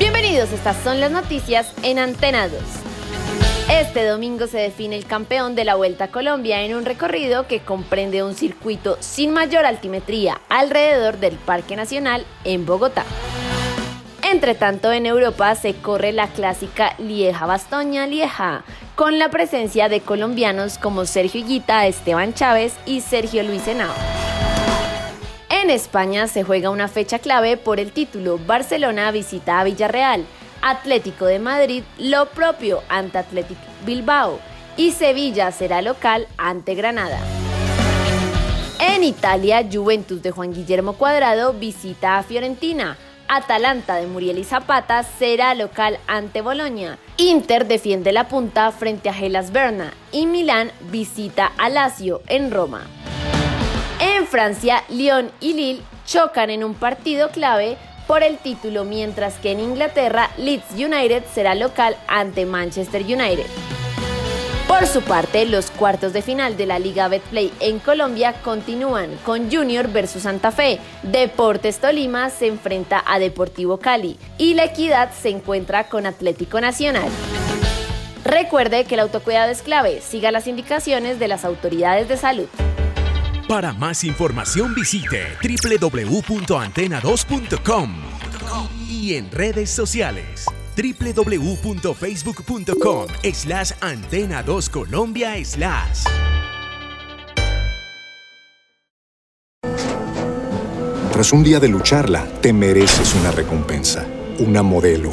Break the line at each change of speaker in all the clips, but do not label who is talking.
Bienvenidos, estas son las noticias en Antena 2. Este domingo se define el campeón de la Vuelta a Colombia en un recorrido que comprende un circuito sin mayor altimetría alrededor del Parque Nacional en Bogotá. Entre tanto, en Europa se corre la clásica Lieja-Bastoña-Lieja, con la presencia de colombianos como Sergio Higuita, Esteban Chávez y Sergio Luis Henao. En España se juega una fecha clave por el título Barcelona visita a Villarreal, Atlético de Madrid lo propio ante Athletic Bilbao y Sevilla será local ante Granada. En Italia, Juventus de Juan Guillermo Cuadrado visita a Fiorentina. Atalanta de Muriel y Zapata será local ante Boloña. Inter defiende la punta frente a Gelas Berna y Milán visita a Lazio en Roma. Francia, Lyon y Lille chocan en un partido clave por el título, mientras que en Inglaterra, Leeds United será local ante Manchester United. Por su parte, los cuartos de final de la Liga Betplay en Colombia continúan con Junior versus Santa Fe. Deportes Tolima se enfrenta a Deportivo Cali y La Equidad se encuentra con Atlético Nacional. Recuerde que el autocuidado es clave. Siga las indicaciones de las autoridades de salud.
Para más información visite www.antena2.com y en redes sociales www.facebook.com slash antena 2 Colombia slash.
Tras un día de lucharla, te mereces una recompensa, una modelo,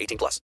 18 plus.